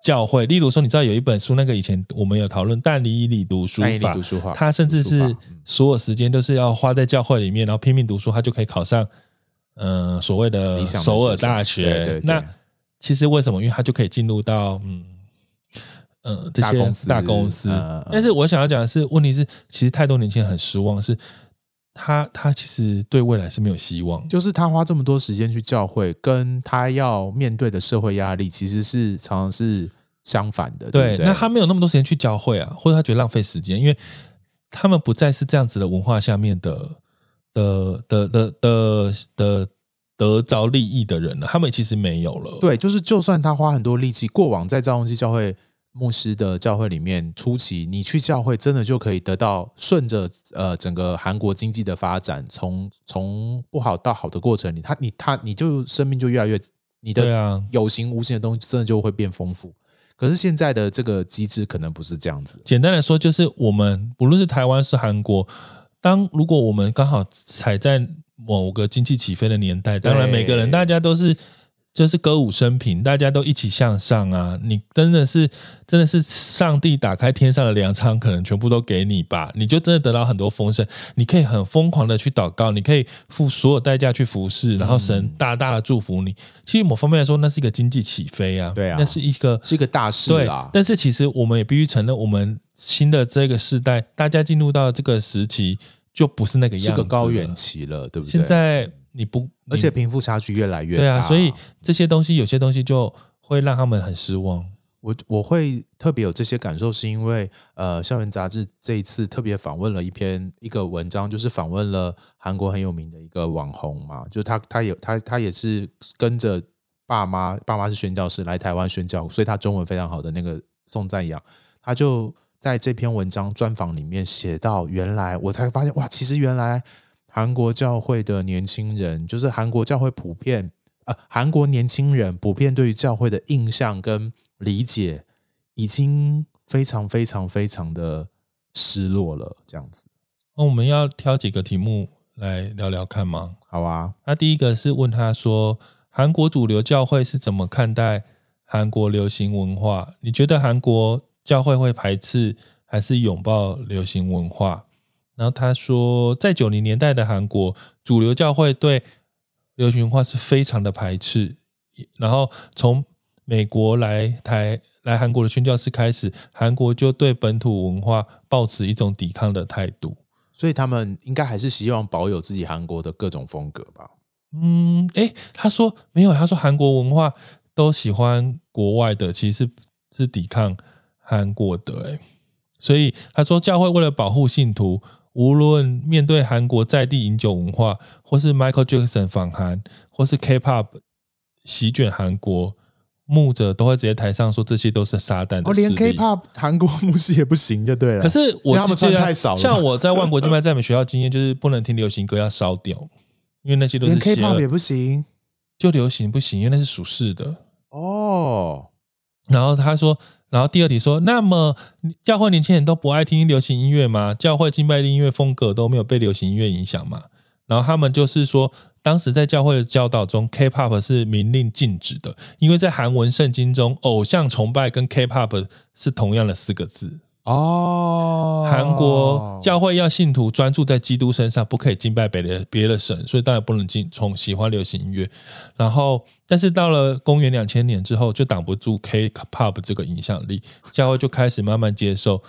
教会。例如说，你知道有一本书，那个以前我们有讨论但以理读书法，读书法，他甚至是所有时间都是要花在教会里面，然后拼命读书，他就可以考上嗯、呃、所谓的首尔大学。对对对，那其实为什么？因为他就可以进入到嗯呃这些大公司，大公司。但是我想要讲的是，问题是其实太多年轻人很失望，是他他其实对未来是没有希望。就是他花这么多时间去教会，跟他要面对的社会压力，其实是常常是相反的。对，对，对，那他没有那么多时间去教会啊，或者他觉得浪费时间，因为他们不再是这样子的文化下面的的的的的的。得着利益的人了，他们其实没有了。对，就是就算他花很多力气，过往在赵东基教会牧师的教会里面，初期你去教会，真的就可以得到顺着呃整个韩国经济的发展，从从不好到好的过程里，他你他你就生命就越来越，你的有形无形的东西真的就会变丰富。可是现在的这个机制可能不是这样子。简单来说，就是我们不论是台湾是韩国，当如果我们刚好踩在某个经济起飞的年代，当然每个人大家都是就是歌舞升平，大家都一起向上啊！你真的是，真的是上帝打开天上的粮仓，可能全部都给你吧？你就真的得到很多丰盛，你可以很疯狂的去祷告，你可以付所有代价去服侍，然后神大大的祝福你。嗯、其实某方面来说，那是一个经济起飞啊，对啊，那是一个是一个大事啊。但是其实我们也必须承认，我们新的这个时代，大家进入到这个时期，就不是那个样子，是个高原期了，对不对？现在。你不，而且贫富差距越来越大，对啊，所以这些东西有些东西就会让他们很失望。我我会特别有这些感受，是因为呃，校园杂志这一次特别访问了一篇一个文章，就是访问了韩国很有名的一个网红嘛，就他他有他他也是跟着爸妈，爸妈是宣教师来台湾宣教，所以他中文非常好的那个宋赞阳，他就在这篇文章专访里面写到，原来我才发现哇，其实原来。韩国教会的年轻人，就是韩国教会普遍，呃，韩国年轻人普遍对于教会的印象跟理解，已经非常非常非常的失落了。这样子，那我们要挑几个题目来聊聊看吗？好啊。那第一个是问他说，韩国主流教会是怎么看待韩国流行文化？你觉得韩国教会会排斥还是拥抱流行文化？然后他说，在九零年代的韩国，主流教会对流行文化是非常的排斥。然后从美国来台来韩国的宣教士开始，韩国就对本土文化抱持一种抵抗的态度。所以他们应该还是希望保有自己韩国的各种风格吧？嗯，诶，他说没有，他说韩国文化都喜欢国外的，其实是是抵抗韩国的。诶，所以他说教会为了保护信徒。无论面对韩国在地饮酒文化，或是 Michael Jackson 访韩，或是 K-pop 席卷韩国，牧者都会直接台上说这些都是撒旦的。哦，连 K-pop 韩国牧师也不行就对了。可是我他们穿太少了。像我在万国敬拜在美学校经验，就是不能听流行歌，要烧掉，因为那些都是 K-pop 也不行，就流行不行，因为那是属世的。哦，然后他说。然后第二题说，那么教会年轻人都不爱听流行音乐吗？教会敬拜的音乐风格都没有被流行音乐影响吗？然后他们就是说，当时在教会的教导中，K-pop 是明令禁止的，因为在韩文圣经中，偶像崇拜跟 K-pop 是同样的四个字。哦，韩国教会要信徒专注在基督身上，不可以敬拜别的别的神，所以当然不能进从喜欢流行音乐。然后，但是到了公元两千年之后，就挡不住 K-pop 这个影响力，教会就开始慢慢接受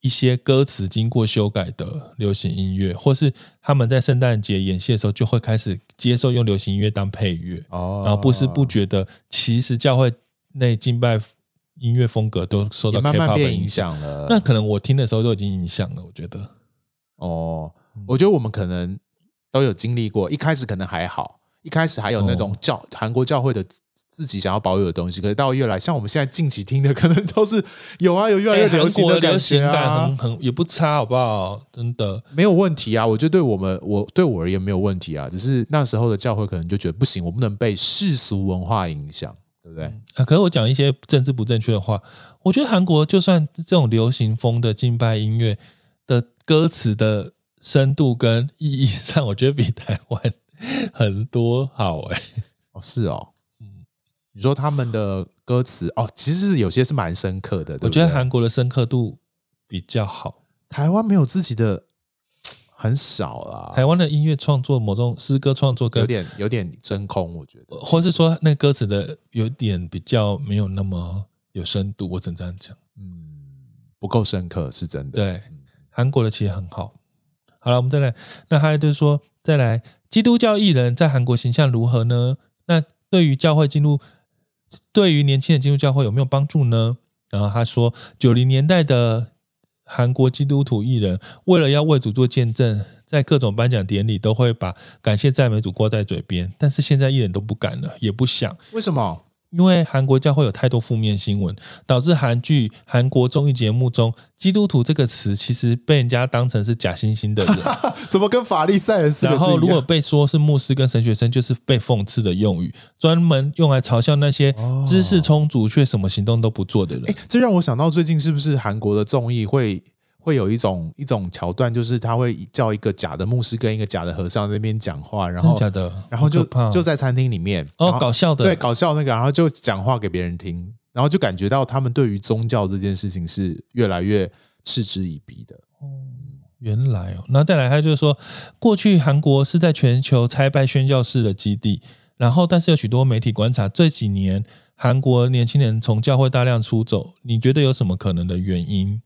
一些歌词经过修改的流行音乐，或是他们在圣诞节演戏的时候，就会开始接受用流行音乐当配乐。哦，然后不知不觉的，其实教会内敬拜。音乐风格都受到 K-pop 慢慢变影响了，那可能我听的时候都已经影响了。我觉得，哦，我觉得我们可能都有经历过，一开始可能还好，一开始还有那种教韩国教会的自己想要保有的东西，可是到越来，像我们现在近期听的，可能都是有啊，有越来越流行的感觉啊，很很也不差，好不好？真的没有问题啊，我觉得对我们我对我而言没有问题啊，只是那时候的教会可能就觉得不行，我不能被世俗文化影响。对不对？啊，可是我讲一些政治不正确的话。我觉得韩国就算这种流行风的敬拜音乐的歌词的深度跟意义上，我觉得比台湾 很多好哎。哦，是哦，嗯，你说他们的歌词哦，其实有些是蛮深刻的。对对，我觉得韩国的深刻度比较好，台湾没有自己的。很少啦，台湾的音乐创作，某种诗歌创作跟，有点有点真空，我觉得，或是说那歌词的有点比较没有那么有深度，我只能这样讲，嗯，不够深刻是真的。对，韩国的其实很好。好了，我们再来，那还有就是说，再来，基督教艺人在韩国形象如何呢？那对于教会进入，对于年轻人进入教会有没有帮助呢？然后他说，九零年代的。韩国基督徒艺人为了要为主做见证，在各种颁奖典礼都会把感谢赞美主挂在嘴边，但是现在艺人都不敢了，也不想。为什么？因为韩国教会有太多负面新闻，导致韩剧、韩国综艺节目中“基督徒”这个词其实被人家当成是假惺惺的人。怎么跟法利赛人？然后如果被说是牧师跟神学生，就是被讽刺的用语，专门用来嘲笑那些知识充足却什么行动都不做的人。哦，这让我想到最近是不是韩国的综艺会会有一种一种桥段，就是他会叫一个假的牧师跟一个假的和尚在那边讲话，然后假的，然后就就在餐厅里面哦，搞笑的，对，搞笑那个，然后就讲话给别人听，然后就感觉到他们对于宗教这件事情是越来越嗤之以鼻的。哦，原来哦，那再来，他就是说，过去韩国是在全球拆拜宣教士的基地，然后但是有许多媒体观察这几年韩国年轻人从教会大量出走，你觉得有什么可能的原因？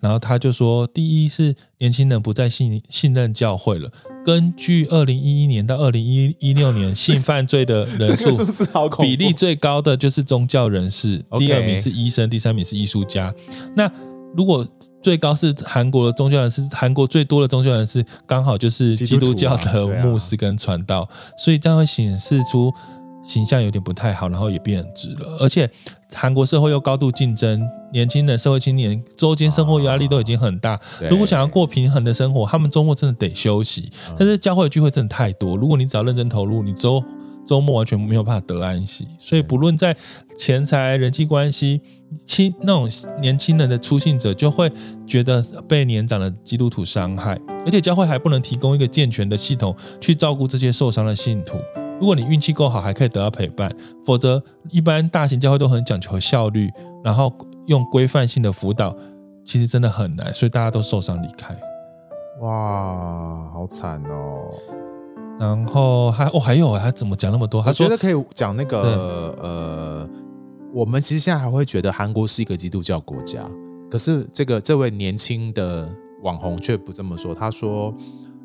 然后他就说，第一是年轻人不再信信任教会了。根据二零一一年到二零一一六年 性犯罪的人数比例最高的就是宗教人士，第二名是医生，第三名是艺术家。那如果最高是韩国的宗教人士，韩国最多的宗教人士刚好就是基督教的牧师跟传道，所以这样会显示出。形象有点不太好，然后也变质了，而且韩国社会又高度竞争，年轻人、社会青年周间生活压力都已经很大。如果想要过平衡的生活，他们周末真的得休息。但是教会的聚会真的太多，如果你只要认真投入，你周周末完全没有办法得安息。所以不论在钱财、人际关系，轻那种年轻人的出信者就会觉得被年长的基督徒伤害，而且教会还不能提供一个健全的系统去照顾这些受伤的信徒。如果你运气够好，还可以得到陪伴；否则，一般大型教会都很讲求效率，然后用规范性的辅导，其实真的很难，所以大家都受伤离开。哇，好惨哦！然后还哦，还有他怎么讲那么多？他说觉得可以讲那个呃，我们其实现在还会觉得韩国是一个基督教国家，可是这个这位年轻的网红却不这么说。他说，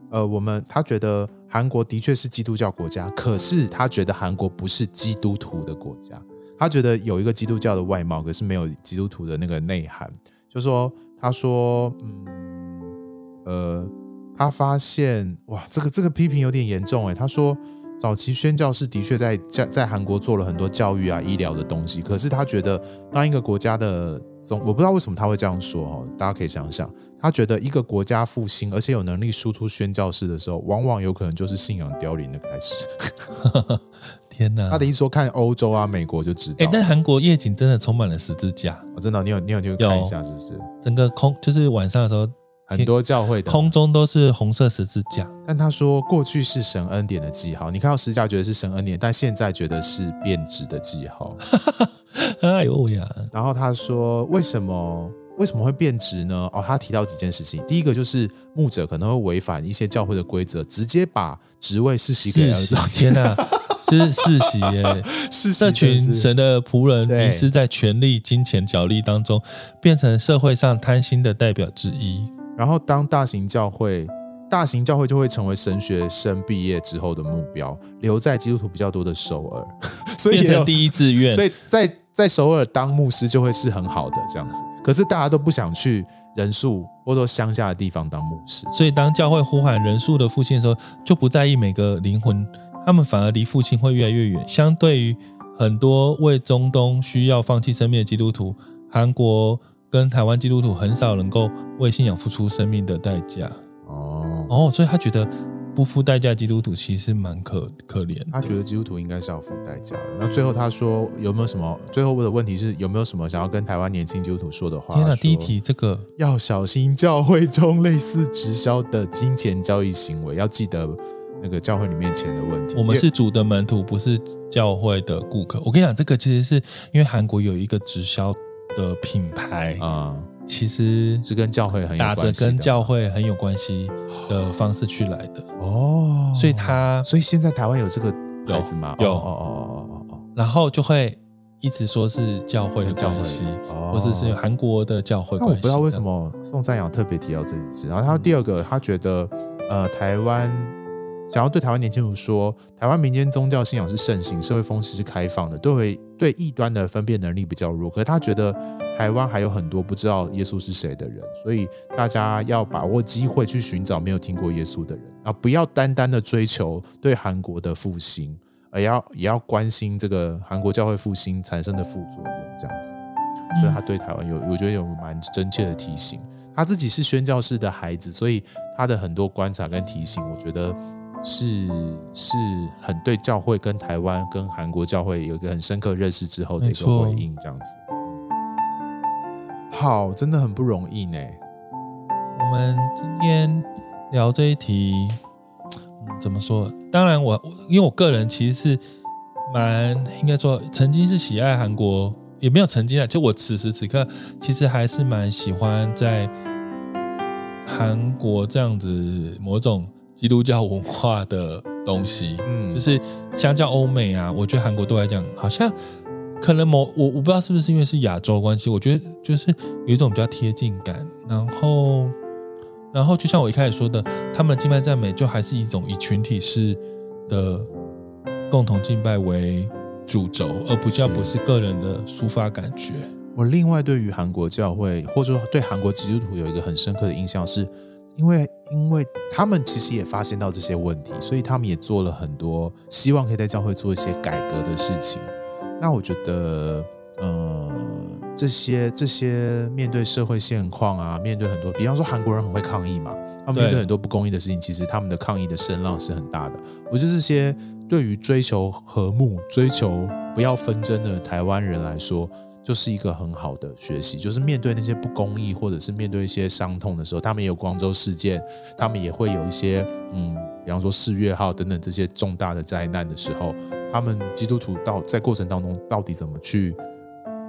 呃，我们他觉得。韩国的确是基督教国家，可是他觉得韩国不是基督徒的国家。他觉得有一个基督教的外貌，可是没有基督徒的那个内涵。就说他说，嗯，呃，他发现哇，这个这个批评有点严重哎。他说，早期宣教士的确在在在韩国做了很多教育啊、医疗的东西，可是他觉得当一个国家的总，我不知道为什么他会这样说哦，大家可以想想。他觉得一个国家复兴，而且有能力输出宣教士的时候，往往有可能就是信仰凋零的开始。天哪！他的意思说，看欧洲啊、美国就知道。哎，但韩国夜景真的充满了十字架，哦、真的，你有你有你有看一下是不是？整个空就是晚上的时候，很多教会的空中都是红色十字架。但他说，过去是神恩典的记号，你看到十字架觉得是神恩典，但现在觉得是变质的记号。哎呦呀！然后他说，为什么？为什么会变质呢？哦，他提到几件事情。第一个就是牧者可能会违反一些教会的规则，直接把职位世袭给儿子。天哪，这是世袭耶！世袭这群神的仆人迷失在权力、金钱、角力当中，变成社会上贪心的代表之一。然后，当大型教会，大型教会就会成为神学生毕业之后的目标，留在基督徒比较多的首尔，所以变成第一志愿。所以在在首尔当牧师就会是很好的这样子。可是大家都不想去人数或者说乡下的地方当牧师，所以当教会呼喊人数的复兴的时候，就不在意每个灵魂，他们反而离父亲会越来越远。相对于很多为中东需要放弃生命的基督徒，韩国跟台湾基督徒很少能够为信仰付出生命的代价。哦哦，所以他觉得。不付代价，基督徒其实蛮可可怜。他觉得基督徒应该是要付代价的。那最后他说有没有什么？最后问的问题是有没有什么想要跟台湾年轻基督徒说的话？天哪，第一题这个要小心教会中类似直销的金钱交易行为，要记得那个教会里面钱的问题。我们是主的门徒，不是教会的顾客。我跟你讲，这个其实是因为韩国有一个直销的品牌啊。嗯其实是跟教会很有关系，打着跟教会很有关系的方式去来的哦，所以他所以现在台湾有这个牌子吗？有哦哦哦哦哦，然后就会一直说是教会的关系，或者是韩国的教会关系。那我不知道为什么宋赞阳特别提到这件事。然后他第二个，他觉得呃台湾。想要对台湾年轻人说，台湾民间宗教信仰是盛行，社会风气是开放的，对对异端的分辨能力比较弱。可是他觉得台湾还有很多不知道耶稣是谁的人，所以大家要把握机会去寻找没有听过耶稣的人，啊，不要单单的追求对韩国的复兴，而要也要关心这个韩国教会复兴产生的副作用，这样子。所以他对台湾有，我觉得有蛮真切的提醒。他自己是宣教士的孩子，所以他的很多观察跟提醒，我觉得。是是很对教会跟台湾跟韩国教会有一个很深刻认识之后的一个回应，这样子。好，真的很不容易呢。我们今天聊这一题，嗯，怎么说？当然我，我因为我个人其实是蛮应该说，曾经是喜爱韩国，也没有曾经啊，就我此时此刻其实还是蛮喜欢在韩国这样子某种基督教文化的东西。嗯，就是相较欧美啊，我觉得韩国对我来讲好像。可能某我我不知道是不是因为是亚洲关系，我觉得就是有一种比较贴近感。然后，然后就像我一开始说的，他们的敬拜赞美就还是一种以群体式的共同敬拜为主轴，而不叫不是个人的抒发感觉。我另外对于韩国教会，或者说对韩国基督徒有一个很深刻的印象是，是因为因为他们其实也发现到这些问题，所以他们也做了很多希望可以在教会做一些改革的事情。那我觉得，呃，这些这些面对社会现况啊，面对很多，比方说韩国人很会抗议嘛，他们面对很多不公义的事情，其实他们的抗议的声浪是很大的。我觉得这些对于追求和睦、追求不要纷争的台湾人来说，就是一个很好的学习。就是面对那些不公义，或者是面对一些伤痛的时候，他们也有光州事件，他们也会有一些，嗯，比方说四月号等等这些重大的灾难的时候。他们基督徒到在过程当中到底怎么去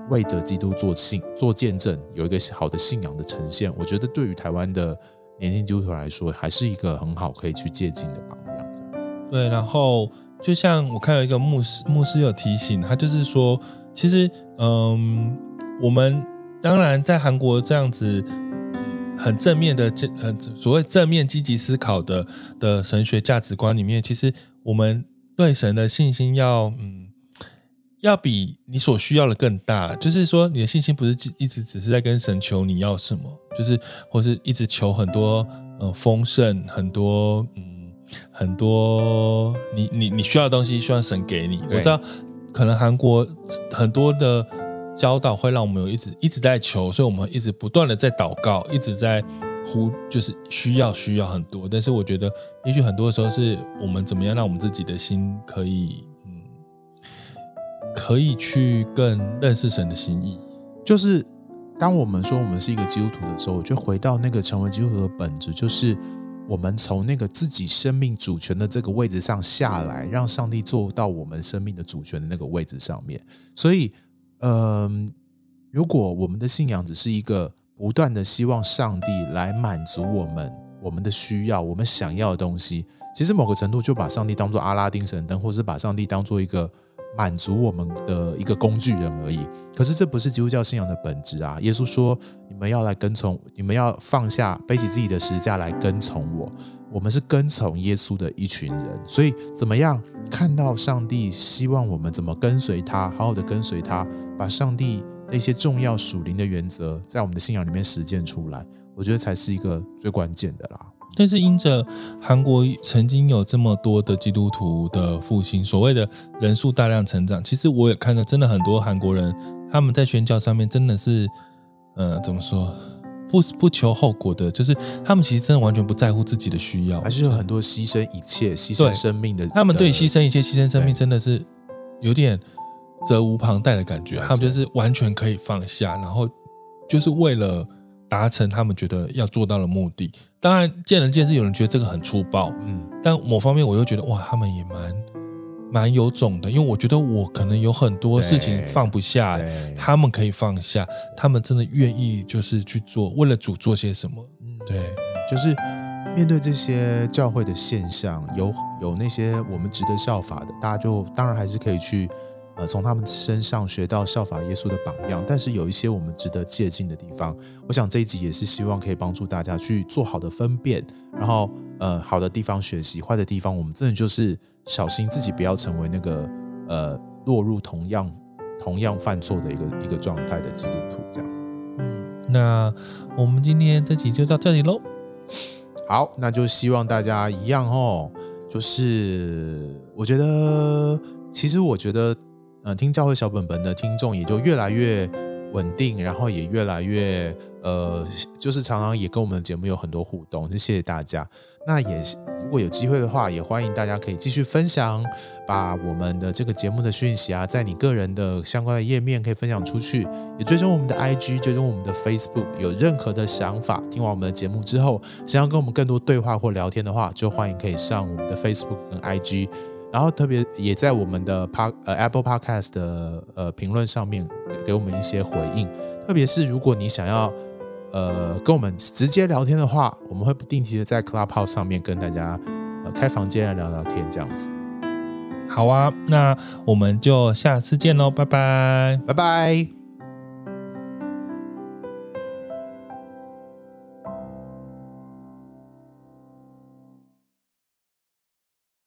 为着基督做信做见证，有一个好的信仰的呈现，我觉得对于台湾的年轻基督徒来说，还是一个很好可以去借鉴的榜样。对，然后就像我看到一个牧师，牧师有提醒他，就是说，其实，嗯，我们当然在韩国这样子很正面的这呃所谓正面积极思考的的神学价值观里面，其实我们。对神的信心要嗯，要比你所需要的更大。就是说，你的信心不是一直只是在跟神求你要什么，就是或是一直求很多嗯丰盛，很多嗯很多你你你需要的东西，希望神给你。我知道可能韩国很多的教导会让我们有一直一直在求，所以我们一直不断的在祷告，一直在。呼，就是需要需要很多，但是我觉得，也许很多的时候是我们怎么样让我们自己的心可以，嗯，可以去更认识神的心意。就是当我们说我们是一个基督徒的时候，我就回到那个成为基督徒的本质，就是我们从那个自己生命主权的这个位置上下来，让上帝坐到我们生命的主权的那个位置上面。所以，嗯、如果我们的信仰只是一个。不断的希望上帝来满足我们我们的需要，我们想要的东西，其实某个程度就把上帝当做阿拉丁神灯，或是把上帝当做一个满足我们的一个工具人而已。可是这不是基督教信仰的本质啊！耶稣说：“你们要来跟从，你们要放下背起自己的十字架来跟从我。”我们是跟从耶稣的一群人，所以怎么样看到上帝希望我们怎么跟随他，好好的跟随他，把上帝。那些重要属灵的原则，在我们的信仰里面实践出来，我觉得才是一个最关键的啦。但是因着韩国曾经有这么多的基督徒的复兴，所谓的人数大量成长，其实我也看到，真的很多韩国人他们在宣教上面真的是，呃，怎么说，不不求后果的，就是他们其实真的完全不在乎自己的需要，还是有很多牺牲一切、牺牲生命的。他们对牺牲一切、牺牲生命，真的是有点。责无旁贷的感觉，他们就是完全可以放下，然后就是为了达成他们觉得要做到的目的。当然，见仁见智，有人觉得这个很粗暴，嗯，但某方面我又觉得哇，他们也蛮蛮有种的，因为我觉得我可能有很多事情放不下，他们可以放下，他们真的愿意就是去做，为了主做些什么，嗯，对，就是面对这些教会的现象，有有那些我们值得效法的，大家就当然还是可以去。呃，从他们身上学到效法耶稣的榜样，但是有一些我们值得借鉴的地方。我想这一集也是希望可以帮助大家去做好的分辨，然后呃，好的地方学习，坏的地方我们真的就是小心自己不要成为那个呃落入同样同样犯错的一个一个状态的基督徒。这样，嗯，那我们今天这集就到这里喽。好，那就希望大家一样哦，就是我觉得，其实我觉得。呃，听教会小本本的听众也就越来越稳定，然后也越来越呃，就是常常也跟我们的节目有很多互动，就谢谢大家。那也如果有机会的话，也欢迎大家可以继续分享，把我们的这个节目的讯息啊，在你个人的相关的页面可以分享出去，也追踪我们的 IG，追踪我们的 Facebook。有任何的想法，听完我们的节目之后，想要跟我们更多对话或聊天的话，就欢迎可以上我们的 Facebook 跟 IG。然后特别也在我们的 Pod 呃 Apple Podcast 的呃评论上面给我们一些回应，特别是如果你想要呃跟我们直接聊天的话，我们会不定期的在 Clubhouse 上面跟大家呃开房间来聊聊天这样子。好啊，那我们就下次见喽，拜拜，拜拜。